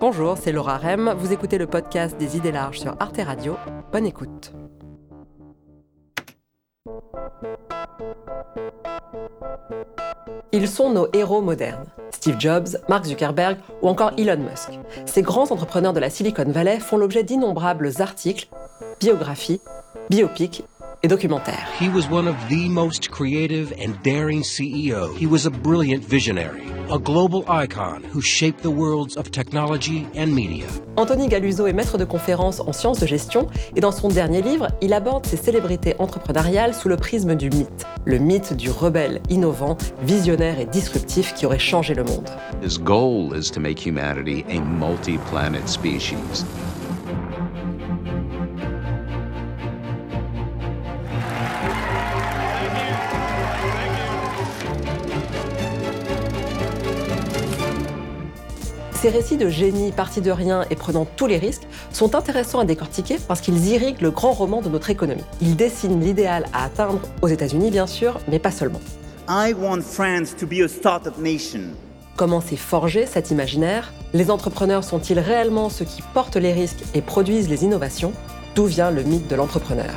Bonjour, c'est Laura Rem. Vous écoutez le podcast des idées larges sur Arte Radio. Bonne écoute. Ils sont nos héros modernes. Steve Jobs, Mark Zuckerberg ou encore Elon Musk. Ces grands entrepreneurs de la Silicon Valley font l'objet d'innombrables articles, biographies, biopics et documentaires. He was one of the most creative and daring CEOs. He was a brilliant visionary, a global icon who shaped the worlds of technology and media. Anthony Galuso est maître de conférences en sciences de gestion et dans son dernier livre, il aborde ces célébrités entrepreneuriales sous le prisme du mythe, le mythe du rebelle innovant, visionnaire et disruptif qui aurait changé le monde. His goal is to make humanity a multi-planet species. Ces récits de génie partis de rien et prenant tous les risques sont intéressants à décortiquer parce qu'ils irriguent le grand roman de notre économie. Ils dessinent l'idéal à atteindre aux États-Unis, bien sûr, mais pas seulement. I want France to be a startup nation. Comment s'est forgé cet imaginaire? Les entrepreneurs sont-ils réellement ceux qui portent les risques et produisent les innovations? D'où vient le mythe de l'entrepreneur?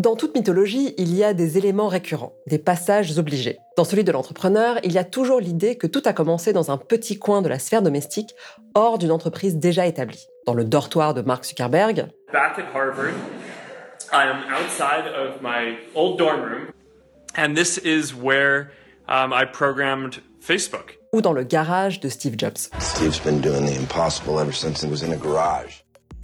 Dans toute mythologie, il y a des éléments récurrents, des passages obligés. Dans celui de l'entrepreneur, il y a toujours l'idée que tout a commencé dans un petit coin de la sphère domestique, hors d'une entreprise déjà établie. Dans le dortoir de Mark Zuckerberg, Back at Harvard, I am outside of my old dorm room, and this is where um, I programmed Facebook. ou dans le garage de Steve Jobs. Steve's been doing the impossible ever since he was in a garage.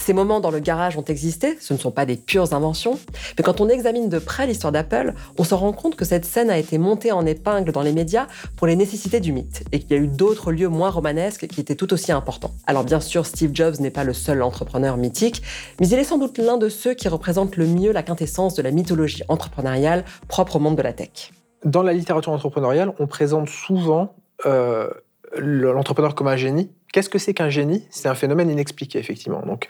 Ces moments dans le garage ont existé, ce ne sont pas des pures inventions, mais quand on examine de près l'histoire d'Apple, on se rend compte que cette scène a été montée en épingle dans les médias pour les nécessités du mythe, et qu'il y a eu d'autres lieux moins romanesques qui étaient tout aussi importants. Alors bien sûr, Steve Jobs n'est pas le seul entrepreneur mythique, mais il est sans doute l'un de ceux qui représentent le mieux la quintessence de la mythologie entrepreneuriale propre au monde de la tech. Dans la littérature entrepreneuriale, on présente souvent euh, l'entrepreneur comme un génie. Qu'est-ce que c'est qu'un génie? C'est un phénomène inexpliqué, effectivement. Donc,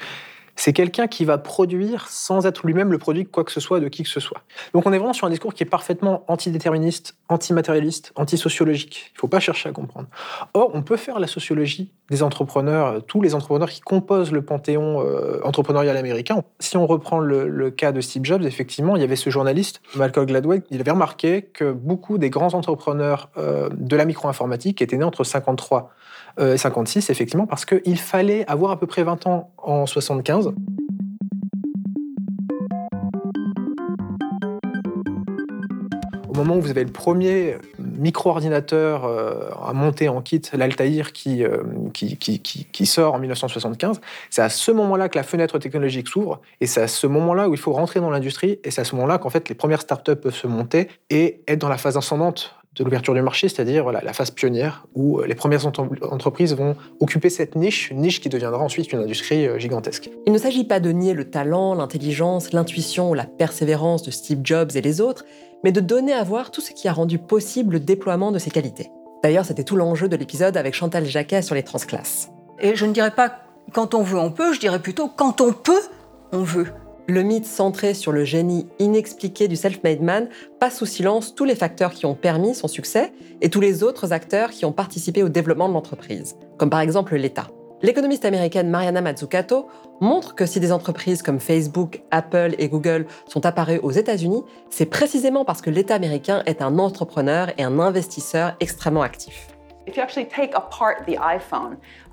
c'est quelqu'un qui va produire sans être lui-même le produit de quoi que ce soit, de qui que ce soit. Donc, on est vraiment sur un discours qui est parfaitement antidéterministe, antimatérialiste, antisociologique. Il ne faut pas chercher à comprendre. Or, on peut faire la sociologie des entrepreneurs, euh, tous les entrepreneurs qui composent le panthéon euh, entrepreneurial américain. Si on reprend le, cas de Steve Jobs, effectivement, il y avait ce journaliste, Malcolm Gladwell, il avait remarqué que beaucoup des grands entrepreneurs euh, de la micro-informatique étaient nés entre 53 euh, et 56, effectivement, parce qu'il fallait avoir à peu près 20 ans en 75. Au moment où vous avez le premier micro-ordinateur euh, à monter en kit, l'Altaïr, qui, euh, qui, qui, qui, qui sort en 1975, c'est à ce moment-là que la fenêtre technologique s'ouvre, et c'est à ce moment-là où il faut rentrer dans l'industrie, et c'est à ce moment-là qu'en fait les premières startups peuvent se monter et être dans la phase ascendante de l'ouverture du marché, c'est-à-dire voilà, la phase pionnière, où euh, les premières ent- entreprises vont occuper cette niche, une niche qui deviendra ensuite une industrie euh, gigantesque. Il ne s'agit pas de nier le talent, l'intelligence, l'intuition ou la persévérance de Steve Jobs et les autres, mais de donner à voir tout ce qui a rendu possible le déploiement de ces qualités. D'ailleurs, c'était tout l'enjeu de l'épisode avec Chantal Jacquet sur les transclasses. Et je ne dirais pas quand on veut, on peut, je dirais plutôt quand on peut, on veut. Le mythe centré sur le génie inexpliqué du self-made man passe sous silence tous les facteurs qui ont permis son succès et tous les autres acteurs qui ont participé au développement de l'entreprise, comme par exemple l'État. L'économiste américaine Mariana Mazzucato montre que si des entreprises comme Facebook, Apple et Google sont apparues aux États-Unis, c'est précisément parce que l'État américain est un entrepreneur et un investisseur extrêmement actif. If you actually take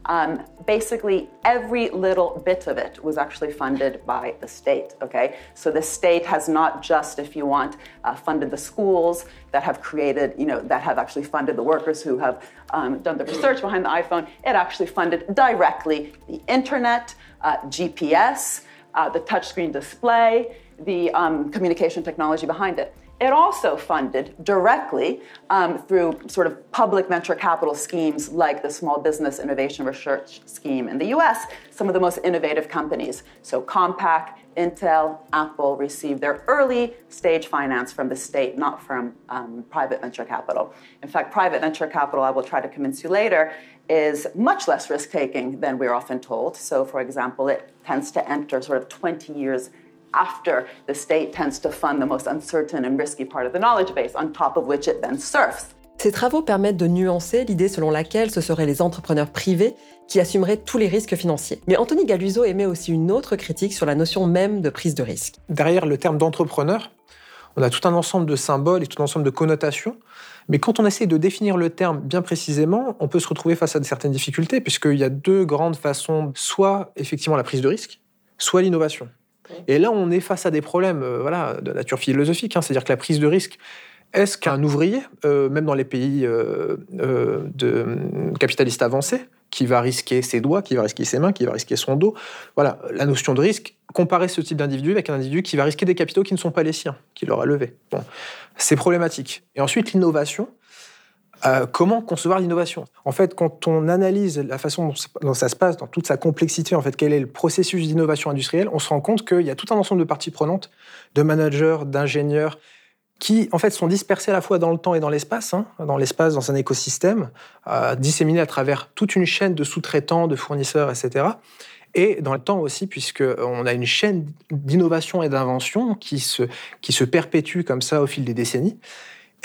um, basically every little bit of it was actually funded by the state. Okay, so the state has not just, if you want, uh, funded the schools that have created, you know, that have actually funded the workers who have um, done the research behind the iPhone. It actually funded directly the internet, uh, GPS, uh, the touchscreen display, the um, communication technology behind it. It also funded directly um, through sort of public venture capital schemes like the Small Business Innovation Research Scheme in the US, some of the most innovative companies. So Compaq, Intel, Apple received their early stage finance from the state, not from um, private venture capital. In fact, private venture capital, I will try to convince you later, is much less risk taking than we're often told. So, for example, it tends to enter sort of 20 years after the state tends to fund the most uncertain and risky part of the knowledge base, on top of which it then surfs. Ces travaux permettent de nuancer l'idée selon laquelle ce seraient les entrepreneurs privés qui assumeraient tous les risques financiers. Mais Anthony Galuso émet aussi une autre critique sur la notion même de prise de risque. Derrière le terme d'entrepreneur, on a tout un ensemble de symboles et tout un ensemble de connotations. Mais quand on essaie de définir le terme bien précisément, on peut se retrouver face à certaines difficultés, puisqu'il y a deux grandes façons, soit effectivement la prise de risque, soit l'innovation. Et là, on est face à des problèmes euh, voilà, de nature philosophique, hein. c'est-à-dire que la prise de risque, est-ce qu'un ouvrier, euh, même dans les pays euh, de, capitalistes avancés, qui va risquer ses doigts, qui va risquer ses mains, qui va risquer son dos, voilà, la notion de risque, comparer ce type d'individu avec un individu qui va risquer des capitaux qui ne sont pas les siens, qu'il aura levés. Bon, c'est problématique. Et ensuite, l'innovation, comment concevoir l'innovation En fait, quand on analyse la façon dont ça se passe, dans toute sa complexité, en fait, quel est le processus d'innovation industrielle, on se rend compte qu'il y a tout un ensemble de parties prenantes, de managers, d'ingénieurs, qui en fait sont dispersés à la fois dans le temps et dans l'espace, hein, dans l'espace, dans un écosystème, euh, disséminés à travers toute une chaîne de sous-traitants, de fournisseurs, etc. Et dans le temps aussi, puisqu'on a une chaîne d'innovation et d'invention qui se, qui se perpétue comme ça au fil des décennies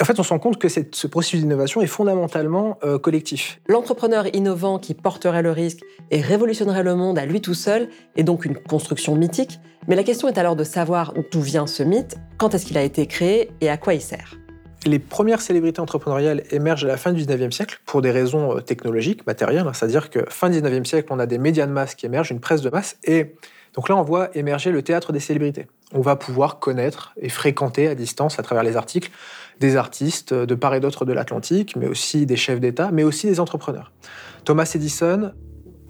en fait, on se rend compte que ce processus d'innovation est fondamentalement euh, collectif. L'entrepreneur innovant qui porterait le risque et révolutionnerait le monde à lui tout seul est donc une construction mythique, mais la question est alors de savoir d'où vient ce mythe, quand est-ce qu'il a été créé et à quoi il sert? Les premières célébrités entrepreneuriales émergent à la fin du 19e siècle pour des raisons euh, technologiques, matérielles, hein. c'est-à-dire que fin du 19e siècle, on a des médias de masse qui émergent, une presse de masse, et donc là, on voit émerger le théâtre des célébrités. On va pouvoir connaître et fréquenter à distance, à travers les articles, des artistes de part et d'autre de l'Atlantique, mais aussi des chefs d'État, mais aussi des entrepreneurs. Thomas Edison,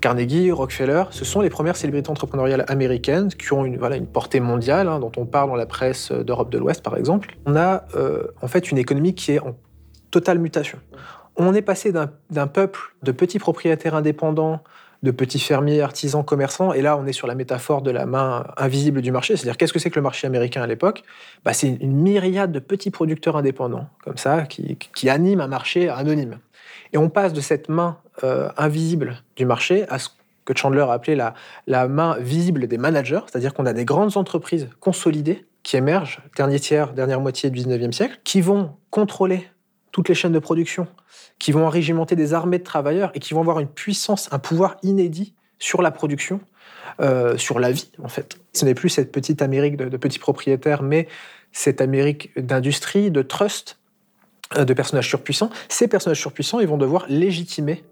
Carnegie, Rockefeller, ce sont les premières célébrités entrepreneuriales américaines qui ont une, une portée mondiale, hein, dont on parle dans la presse d'Europe de l'Ouest, par exemple. On a euh, en fait une économie qui est en totale mutation. On est passé d'un peuple de petits propriétaires indépendants de petits fermiers, artisans, commerçants. Et là, on est sur la métaphore de la main invisible du marché. C'est-à-dire, qu'est-ce que c'est que le marché américain à l'époque? Bah, C'est une myriade de petits producteurs indépendants, comme ça, qui, animent un marché anonyme. Et on passe de cette main euh, invisible du marché à ce que Chandler a appelé la, la main visible des managers, c'est-à-dire qu'on a des grandes entreprises consolidées qui émergent, dernier tiers, dernière moitié du 19e siècle, qui vont contrôler toutes les chaînes de production, qui vont régimenter des armées de travailleurs et qui vont avoir une puissance, un pouvoir inédit sur la production, euh, sur la vie, en fait. Ce n'est plus cette petite Amérique de, petits propriétaires, mais cette Amérique d'industrie, de trust, euh, de personnages surpuissants. Ces personnages surpuissants, ils vont devoir légitimer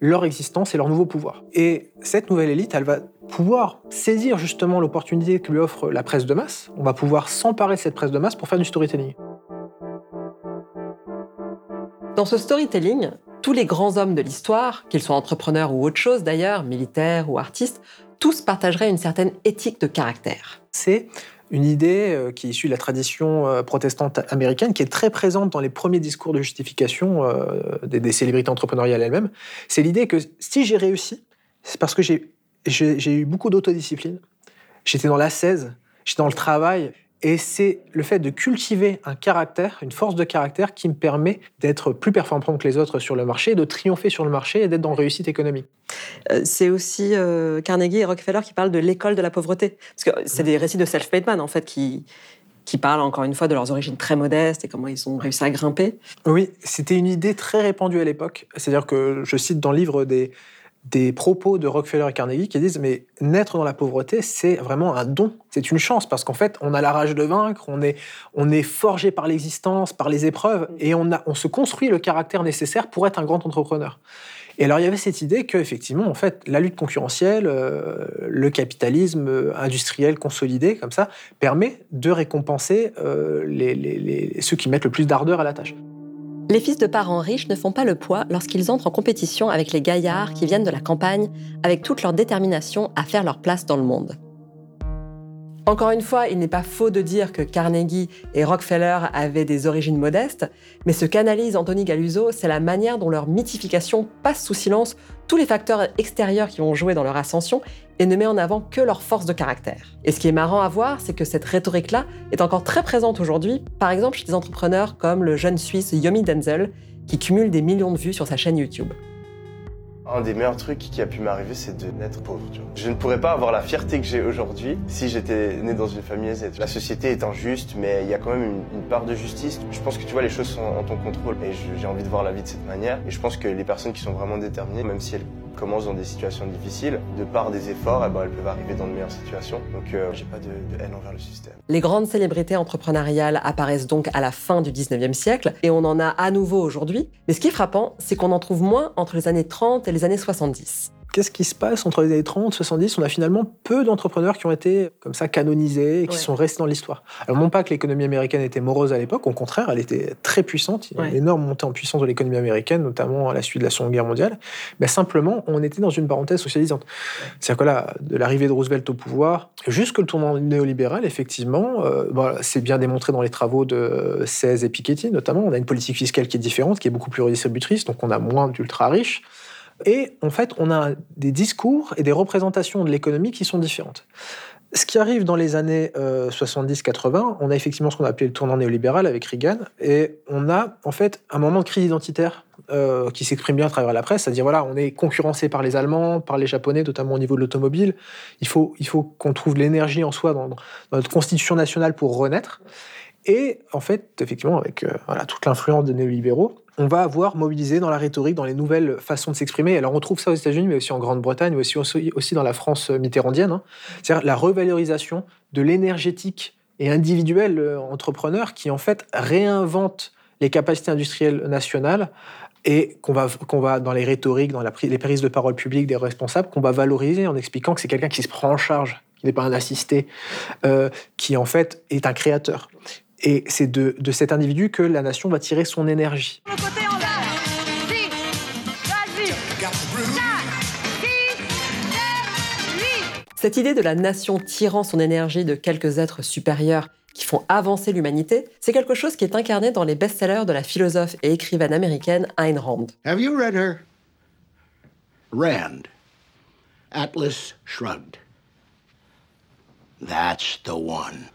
leur existence et leur nouveau pouvoir. Et cette nouvelle élite, elle va pouvoir saisir justement l'opportunité que lui offre la presse de masse. On va pouvoir s'emparer de cette presse de masse pour faire du storytelling. Dans ce storytelling, tous les grands hommes de l'histoire, qu'ils soient entrepreneurs ou autre chose d'ailleurs, militaires ou artistes, tous partageraient une certaine éthique de caractère. C'est une idée euh, qui est issue de la tradition euh, protestante américaine, qui est très présente dans les premiers discours de justification euh, des, célébrités entrepreneuriales elles-mêmes. C'est l'idée que si j'ai réussi, c'est parce que j'ai eu beaucoup d'autodiscipline, j'étais dans l'ascèse, j'étais dans le travail, et c'est le fait de cultiver un caractère, une force de caractère qui me permet d'être plus performant que les autres sur le marché, de triompher sur le marché et d'être dans réussite économique. Euh, c'est aussi euh, Carnegie et Rockefeller qui parlent de l'école de la pauvreté. Parce que c'est des récits de self-made man, en fait, qui, qui parlent encore une fois de leurs origines très modestes et comment ils ont réussi à grimper. Oui, c'était une idée très répandue à l'époque. C'est-à-dire que je cite dans le livre des, des propos de Rockefeller et Carnegie qui disent mais naître dans la pauvreté c'est vraiment un don, c'est une chance parce qu'en fait on a la rage de vaincre, on est on est forgé par l'existence, par les épreuves et on a on se construit le caractère nécessaire pour être un grand entrepreneur. Et alors il y avait cette idée que effectivement en fait la lutte concurrentielle, euh, le capitalisme euh, industriel consolidé comme ça permet de récompenser euh, les, ceux qui mettent le plus d'ardeur à la tâche. Les fils de parents riches ne font pas le poids lorsqu'ils entrent en compétition avec les gaillards qui viennent de la campagne avec toute leur détermination à faire leur place dans le monde. Encore une fois, il n'est pas faux de dire que Carnegie et Rockefeller avaient des origines modestes, mais ce qu'analyse Anthony Galuso, c'est la manière dont leur mythification passe sous silence tous les facteurs extérieurs qui ont joué dans leur ascension et ne met en avant que leur force de caractère. Et ce qui est marrant à voir, c'est que cette rhétorique-là est encore très présente aujourd'hui, par exemple chez des entrepreneurs comme le jeune Suisse Yomi Denzel, qui cumule des millions de vues sur sa chaîne YouTube. Un des meilleurs trucs qui a pu m'arriver, c'est de naître pauvre. Tu vois. Je ne pourrais pas avoir la fierté que j'ai aujourd'hui si j'étais né dans une famille aisée. La société est injuste, mais il y a quand même une, part de justice. Je pense que tu vois, les choses sont en ton contrôle et j'ai envie de voir la vie de cette manière. Et je pense que les personnes qui sont vraiment déterminées, même si elles commencent dans des situations difficiles, de par des efforts, eh ben, elles peuvent arriver dans de meilleures situations. Donc, euh, j'ai pas de, de haine envers le système. Les grandes célébrités entrepreneuriales apparaissent donc à la fin du 19e siècle et on en a à nouveau aujourd'hui. Mais ce qui est frappant, c'est qu'on en trouve moins entre les années 30 et les années 70. Qu'est-ce qui se passe entre les années 30 70 On a finalement peu d'entrepreneurs qui ont été comme ça canonisés et qui Ouais. sont restés dans l'histoire. Alors non pas que l'économie américaine était morose à l'époque, au contraire, elle était très puissante. Il y a eu une Ouais. énorme montée en puissance de l'économie américaine, notamment à la suite de la Seconde Guerre mondiale. Mais simplement, on était dans une parenthèse socialisante. C'est-à-dire que là, de l'arrivée de Roosevelt au pouvoir, jusque le tournant néolibéral, effectivement, euh, bon, c'est bien démontré dans les travaux de 16 et Piketty, notamment. On a une politique fiscale qui est différente, qui est beaucoup plus redistributrice, donc on a moins d'ultra riches. Et en fait, on a des discours et des représentations de l'économie qui sont différentes. Ce qui arrive dans les années euh, 70-80, on a effectivement ce qu'on a appelé le tournant néolibéral avec Reagan, et on a en fait un moment de crise identitaire euh, qui s'exprime bien à travers la presse, c'est-à-dire voilà, on est concurrencé par les Allemands, par les Japonais, notamment au niveau de l'automobile. Il faut, il faut qu'on trouve l'énergie en soi dans, notre constitution nationale pour renaître. Et en fait, effectivement, avec euh, voilà, toute l'influence des néolibéraux, on va avoir mobilisé dans la rhétorique, dans les nouvelles façons de s'exprimer. Alors on trouve ça aux États-Unis, mais aussi en Grande-Bretagne, mais aussi, aussi, dans la France mitterrandienne. hein. C'est-à-dire la revalorisation de l'énergétique et individuel euh, entrepreneur qui en fait réinvente les capacités industrielles nationales et qu'on va, va dans les rhétoriques, dans la, les prises de parole publiques des responsables, qu'on va valoriser en expliquant que c'est quelqu'un qui se prend en charge, qui n'est pas un assisté, euh, qui en fait est un créateur. Et c'est de, de cet individu que la nation va tirer son énergie. Cette idée de la nation tirant son énergie de quelques êtres supérieurs qui font avancer l'humanité, c'est quelque chose qui est incarné dans les best-sellers de la philosophe et écrivaine américaine Ayn Rand. Have you read her? Rand. Atlas Shrugged. That's the one.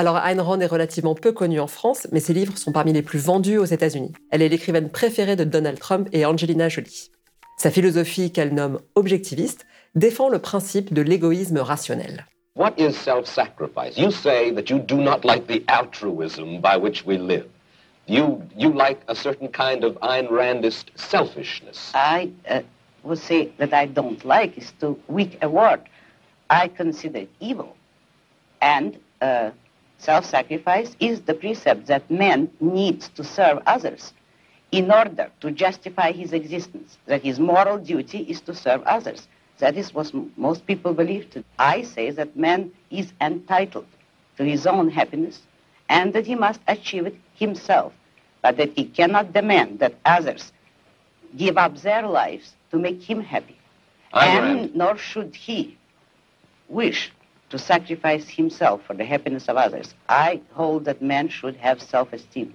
Alors Ayn Rand est relativement peu connue en France, mais ses livres sont parmi les plus vendus aux États-Unis. Elle est l'écrivaine préférée de Donald Trump et Angelina Jolie. Sa philosophie, qu'elle nomme objectiviste, défend le principe de l'égoïsme rationnel. What is self sacrifice? You say that you do not like the altruism by which we live. You, you like a certain kind of Ayn Randist selfishness. I uh, would say that I don't like is too weak a word. I consider it evil. And uh, self-sacrifice is the precept that man needs to serve others in order to justify his existence, that his moral duty is to serve others. That is what most people believe. To. I say that man is entitled to his own happiness and that he must achieve it himself, but that he cannot demand that others give up their lives to make him happy. Ayn and nor should he wish to sacrifice himself for the happiness of others. I hold that man should have self-esteem.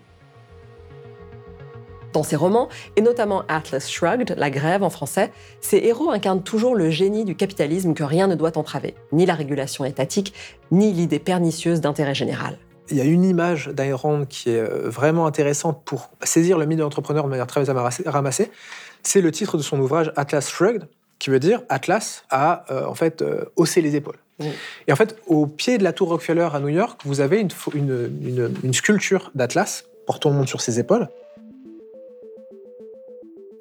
Dans ses romans, et notamment Atlas Shrugged, La Grève en français, ces héros incarnent toujours le génie du capitalisme que rien ne doit entraver, ni la régulation étatique, ni l'idée pernicieuse d'intérêt général. Il y a une image Rand qui est euh, vraiment intéressante pour saisir le mythe de l'entrepreneur de manière très ramassée- ramassée. C'est le titre de son ouvrage Atlas Shrugged, qui veut dire Atlas a euh, en fait euh, haussé les épaules. Et en fait, au pied de la tour Rockefeller à New York, vous avez une, pho- une- une- une sculpture d'Atlas portant le monde sur ses épaules.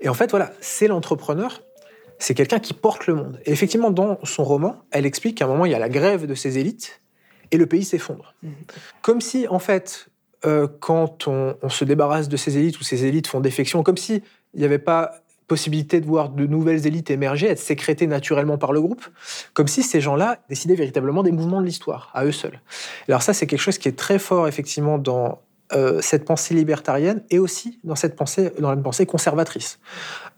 Et en fait, voilà, c'est l'entrepreneur, c'est quelqu'un qui porte le monde. Et effectivement, dans son roman, elle explique qu'à un moment, il y a la grève de ces élites et le pays s'effondre. Comme si, en fait, euh, quand on, on se débarrasse de ces élites ou ces élites font défection, comme si il n'y avait pas possibilité de voir de nouvelles élites émerger, être sécrétées naturellement par le groupe, comme si ces gens-là décidaient véritablement des mouvements de l'histoire, à eux seuls. Alors ça, c'est quelque chose qui est très fort, effectivement, dans euh, cette pensée libertarienne et aussi dans cette pensée, dans la pensée conservatrice.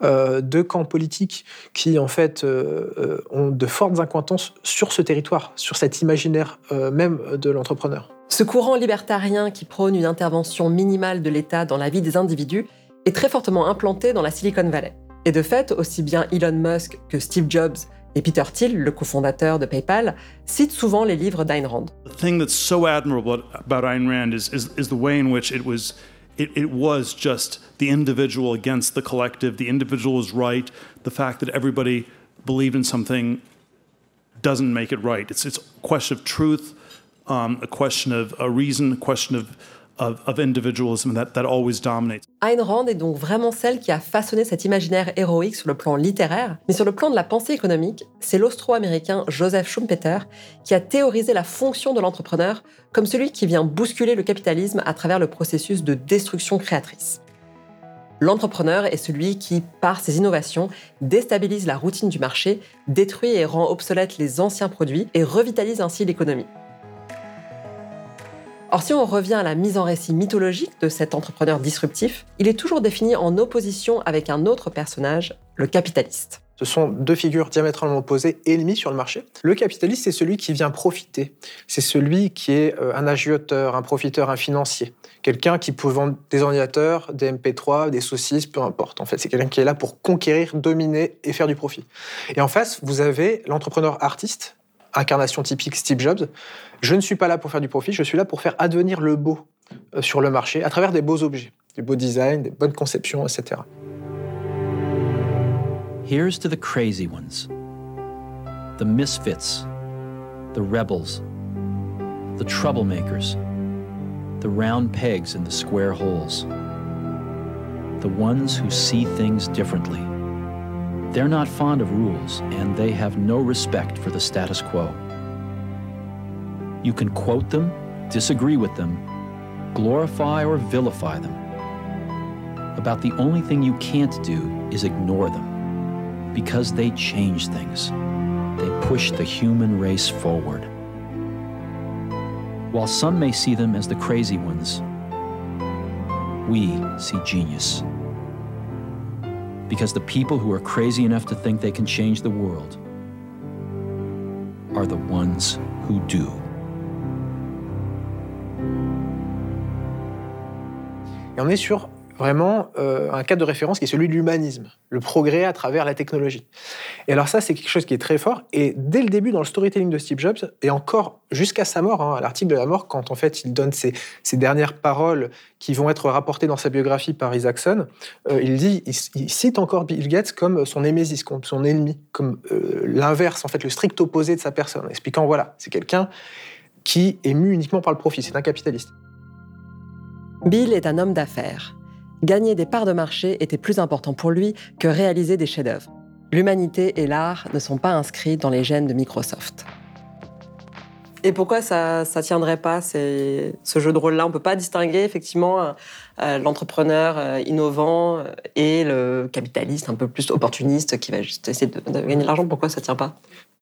Euh, deux camps politiques qui, en fait, euh, ont de fortes incointances sur ce territoire, sur cet imaginaire même de l'entrepreneur. Ce courant libertarien qui prône une intervention minimale de l'État dans la vie des individus est très fortement implanté dans la Silicon Valley. Et de fait, aussi bien Elon Musk que Steve Jobs et Peter Thiel, le cofondateur de PayPal, citent souvent les livres d'Ayn Rand. The thing that's so admirable about Ayn Rand is, is, is the way in which it was it, it was just the individual against the collective. The individual was right. The fact that everybody believed in something doesn't make it right. It's, it's a question of truth, um, a question of a reason, a question of Ayn Rand est donc vraiment celle qui a façonné cet imaginaire héroïque sur le plan littéraire, mais sur le plan de la pensée économique, c'est l'austro-américain Joseph Schumpeter qui a théorisé la fonction de l'entrepreneur comme celui qui vient bousculer le capitalisme à travers le processus de destruction créatrice. L'entrepreneur est celui qui, par ses innovations, déstabilise la routine du marché, détruit et rend obsolètes les anciens produits et revitalise ainsi l'économie. Or, si on revient à la mise en récit mythologique de cet entrepreneur disruptif, il est toujours défini en opposition avec un autre personnage, le capitaliste. Ce sont deux figures diamétralement opposées, ennemies sur le marché. Le capitaliste, c'est celui qui vient profiter. C'est celui qui est euh, un agioteur, un profiteur, un financier. Quelqu'un qui peut vendre des ordinateurs, des MP3, des saucisses, peu importe. En fait, c'est quelqu'un qui est là pour conquérir, dominer et faire du profit. Et en face, vous avez l'entrepreneur artiste, incarnation typique Steve Jobs. Je ne suis pas là pour faire du profit, je suis là pour faire advenir le beau euh, sur le marché à travers des beaux objets, du beau design, des bonnes conceptions, etc. Here's to the crazy ones, the misfits, the rebels, the troublemakers, the round pegs in the square holes, the ones who see things differently. They're not fond of rules, and they have no respect for the status quo. You can quote them, disagree with them, glorify or vilify them. About the only thing you can't do is ignore them, because they change things. They push the human race forward. While some may see them as the crazy ones, we see genius because the people who are crazy enough to think they can change the world are the ones who do. Et on est sur vraiment euh, un cadre de référence qui est celui de l'humanisme, le progrès à travers la technologie. Et alors ça, c'est quelque chose qui est très fort. Et dès le début, dans le storytelling de Steve Jobs, et encore jusqu'à sa mort, hein, à l'article de la mort, quand en fait il donne ses, dernières paroles qui vont être rapportées dans sa biographie par Isaacson, euh, il dit, il, cite encore Bill Gates comme son némésis, comme son ennemi, comme euh, l'inverse, en fait, le strict opposé de sa personne, expliquant voilà, c'est quelqu'un qui est mu uniquement par le profit, c'est un capitaliste. Bill est un homme d'affaires gagner des parts de marché était plus important pour lui que réaliser des chefs-d'œuvre. L'humanité et l'art ne sont pas inscrits dans les gènes de Microsoft. Et pourquoi ça ne tiendrait pas ce jeu de rôle-là? On ne peut pas distinguer effectivement euh, euh, l'entrepreneur euh, innovant et le capitaliste un peu plus opportuniste qui va juste essayer de, gagner de l'argent. Pourquoi ça ne tient pas?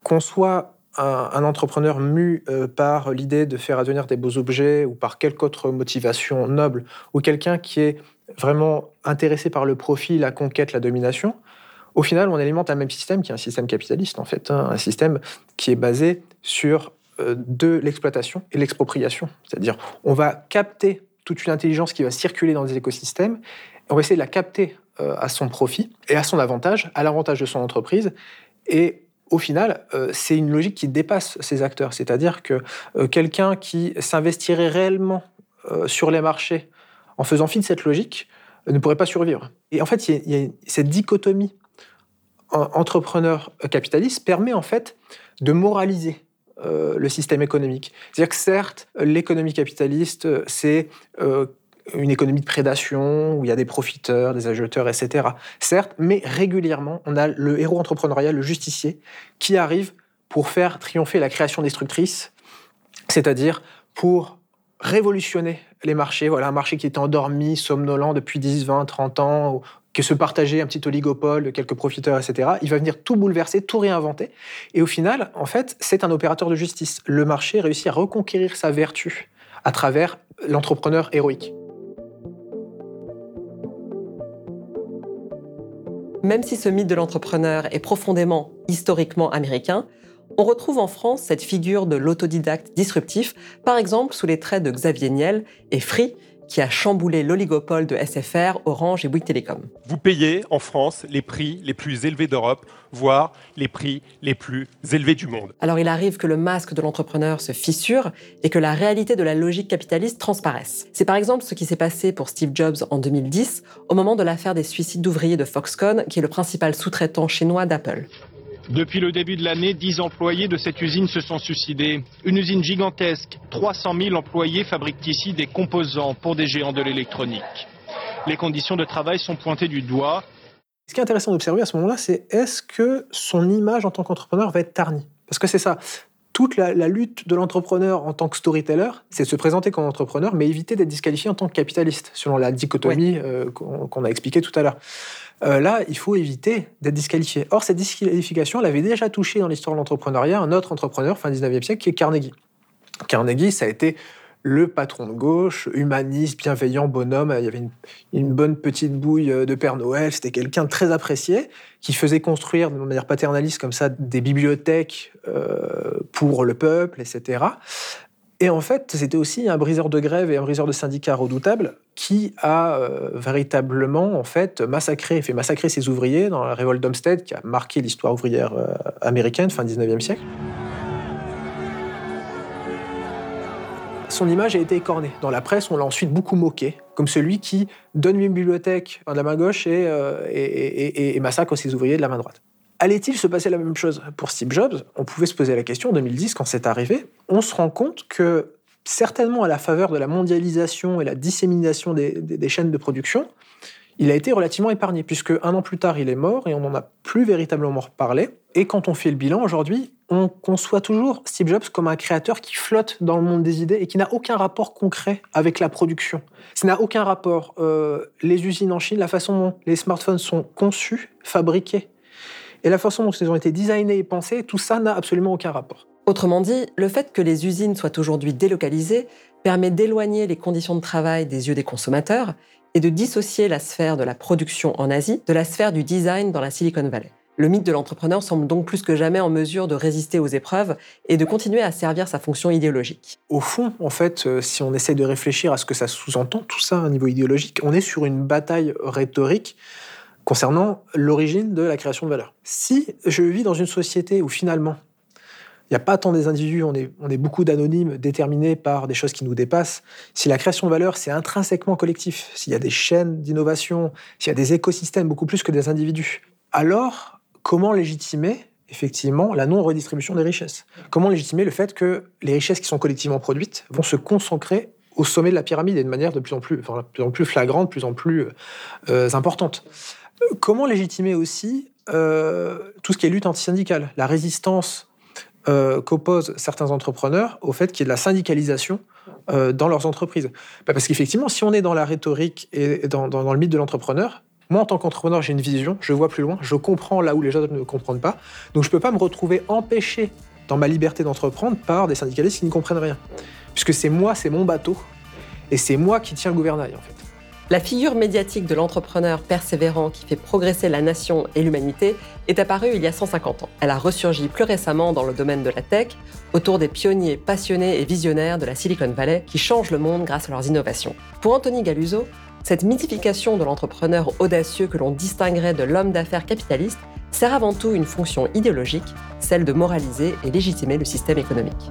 Qu'on soit un, entrepreneur mu par l'idée de faire advenir des beaux objets ou par quelque autre motivation noble, ou quelqu'un qui est vraiment intéressé par le profit, la conquête, la domination, au final, on alimente un même système qui est un système capitaliste, en fait, hein, un système qui est basé sur euh, de l'exploitation et l'expropriation. C'est-à-dire, on va capter toute une intelligence qui va circuler dans des écosystèmes, on va essayer de la capter euh, à son profit et à son avantage, à l'avantage de son entreprise. Et au final, euh, c'est une logique qui dépasse ces acteurs. C'est-à-dire que quelqu'un qui s'investirait réellement sur les marchés en faisant fi de cette logique, euh, ne pourrait pas survivre. Et en fait, il y, a, cette dichotomie entrepreneur-capitaliste permet en fait de moraliser euh, le système économique. C'est-à-dire que certes, l'économie capitaliste, c'est euh, une économie de prédation où il y a des profiteurs, des agiteurs, etc. Certes, mais régulièrement, on a le héros entrepreneurial, le justicier, qui arrive pour faire triompher la création destructrice, c'est-à-dire pour révolutionner les marchés. Voilà, un marché qui était endormi, somnolent depuis 10, 20, 30 ans, que se partageait un petit oligopole quelques profiteurs, etc. Il va venir tout bouleverser, tout réinventer. Et au final, en fait, c'est un opérateur de justice. Le marché réussit à reconquérir sa vertu à travers l'entrepreneur héroïque. Même si ce mythe de l'entrepreneur est profondément historiquement américain, on retrouve en France cette figure de l'autodidacte disruptif, par exemple sous les traits de Xavier Niel et Free, qui a chamboulé l'oligopole de SFR, Orange et Bouygues Télécom. Vous payez en France les prix les plus élevés d'Europe, voire les prix les plus élevés du monde. Alors il arrive que le masque de l'entrepreneur se fissure et que la réalité de la logique capitaliste transparaisse. C'est par exemple ce qui s'est passé pour Steve Jobs en 2010, au moment de l'affaire des suicides d'ouvriers de Foxconn, qui est le principal sous-traitant chinois d'Apple. Depuis le début de l'année, 10 employés de cette usine se sont suicidés. Une usine gigantesque. 300 000 employés fabriquent ici des composants pour des géants de l'électronique. Les conditions de travail sont pointées du doigt. Ce qui est intéressant d'observer à ce moment-là, c'est est-ce que son image en tant qu'entrepreneur va être ternie Parce que c'est ça. Toute la, lutte de l'entrepreneur en tant que storyteller, c'est de se présenter comme entrepreneur, mais éviter d'être disqualifié en tant que capitaliste, selon la dichotomie euh, qu'on a expliquée tout à l'heure. Euh, là, il faut éviter d'être disqualifié. Or, cette disqualification, elle avait déjà touché dans l'histoire de l'entrepreneuriat un autre entrepreneur, fin 19e siècle, qui est Carnegie. Carnegie, ça a été le patron de gauche, humaniste, bienveillant, bonhomme. Il y avait une, bonne petite bouille de Père Noël. C'était quelqu'un très apprécié qui faisait construire de manière paternaliste comme ça des bibliothèques euh, pour le peuple, etc. Et en fait, c'était aussi un briseur de grève et un briseur de syndicats redoutable qui a euh, véritablement en fait massacré, fait massacrer ses ouvriers dans la révolte d'Olmsted qui a marqué l'histoire ouvrière euh, américaine fin 19e siècle. Son image a été écornée. Dans la presse, on l'a ensuite beaucoup moqué, comme celui qui donne une bibliothèque de la main gauche euh, et massacre ses ouvriers de la main droite. Allait-il se passer la même chose pour Steve Jobs? On pouvait se poser la question en 2010 quand c'est arrivé. On se rend compte que certainement à la faveur de la mondialisation et la dissémination des, chaînes de production, il a été relativement épargné, puisque un an plus tard, il est mort et on n'en a plus véritablement reparlé. Et quand on fait le bilan aujourd'hui, on conçoit toujours Steve Jobs comme un créateur qui flotte dans le monde des idées et qui n'a aucun rapport concret avec la production. Ça n'a aucun rapport. Euh, les usines en Chine, la façon dont les smartphones sont conçus, fabriqués, et la façon dont ils ont été designés et pensés, tout ça n'a absolument aucun rapport. Autrement dit, le fait que les usines soient aujourd'hui délocalisées permet d'éloigner les conditions de travail des yeux des consommateurs et de dissocier la sphère de la production en Asie de la sphère du design dans la Silicon Valley. Le mythe de l'entrepreneur semble donc plus que jamais en mesure de résister aux épreuves et de continuer à servir sa fonction idéologique. Au fond, en fait, euh, si on essaie de réfléchir à ce que ça sous-entend, tout ça à un niveau idéologique, on est sur une bataille rhétorique concernant l'origine de la création de valeur. Si je vis dans une société où finalement, il n'y a pas tant des individus, on est, beaucoup d'anonymes déterminés par des choses qui nous dépassent, si la création de valeur, c'est intrinsèquement collectif, s'il y a des chaînes d'innovation, s'il y a des écosystèmes beaucoup plus que des individus, alors comment légitimer effectivement la non-redistribution des richesses? Comment légitimer le fait que les richesses qui sont collectivement produites vont se concentrer au sommet de la pyramide et de manière de plus en plus, enfin, de plus, en plus flagrante, de plus en plus euh, importante? Comment légitimer aussi euh, tout ce qui est lutte antisyndicale, la résistance euh, qu'opposent certains entrepreneurs au fait qu'il y ait de la syndicalisation euh, dans leurs entreprises? Bah, Parce qu'effectivement, si on est dans la rhétorique et dans, le mythe de l'entrepreneur, moi, en tant qu'entrepreneur, j'ai une vision, je vois plus loin, je comprends là où les gens ne comprennent pas. Donc, je ne peux pas me retrouver empêché dans ma liberté d'entreprendre par des syndicalistes qui ne comprennent rien. Puisque c'est moi, c'est mon bateau, et c'est moi qui tiens le gouvernail, en fait. La figure médiatique de l'entrepreneur persévérant qui fait progresser la nation et l'humanité est apparue il y a 150 ans. Elle a ressurgi plus récemment dans le domaine de la tech, autour des pionniers passionnés et visionnaires de la Silicon Valley qui changent le monde grâce à leurs innovations. Pour Anthony Galuso, cette mythification de l'entrepreneur audacieux que l'on distinguerait de l'homme d'affaires capitaliste sert avant tout une fonction idéologique, celle de moraliser et légitimer le système économique.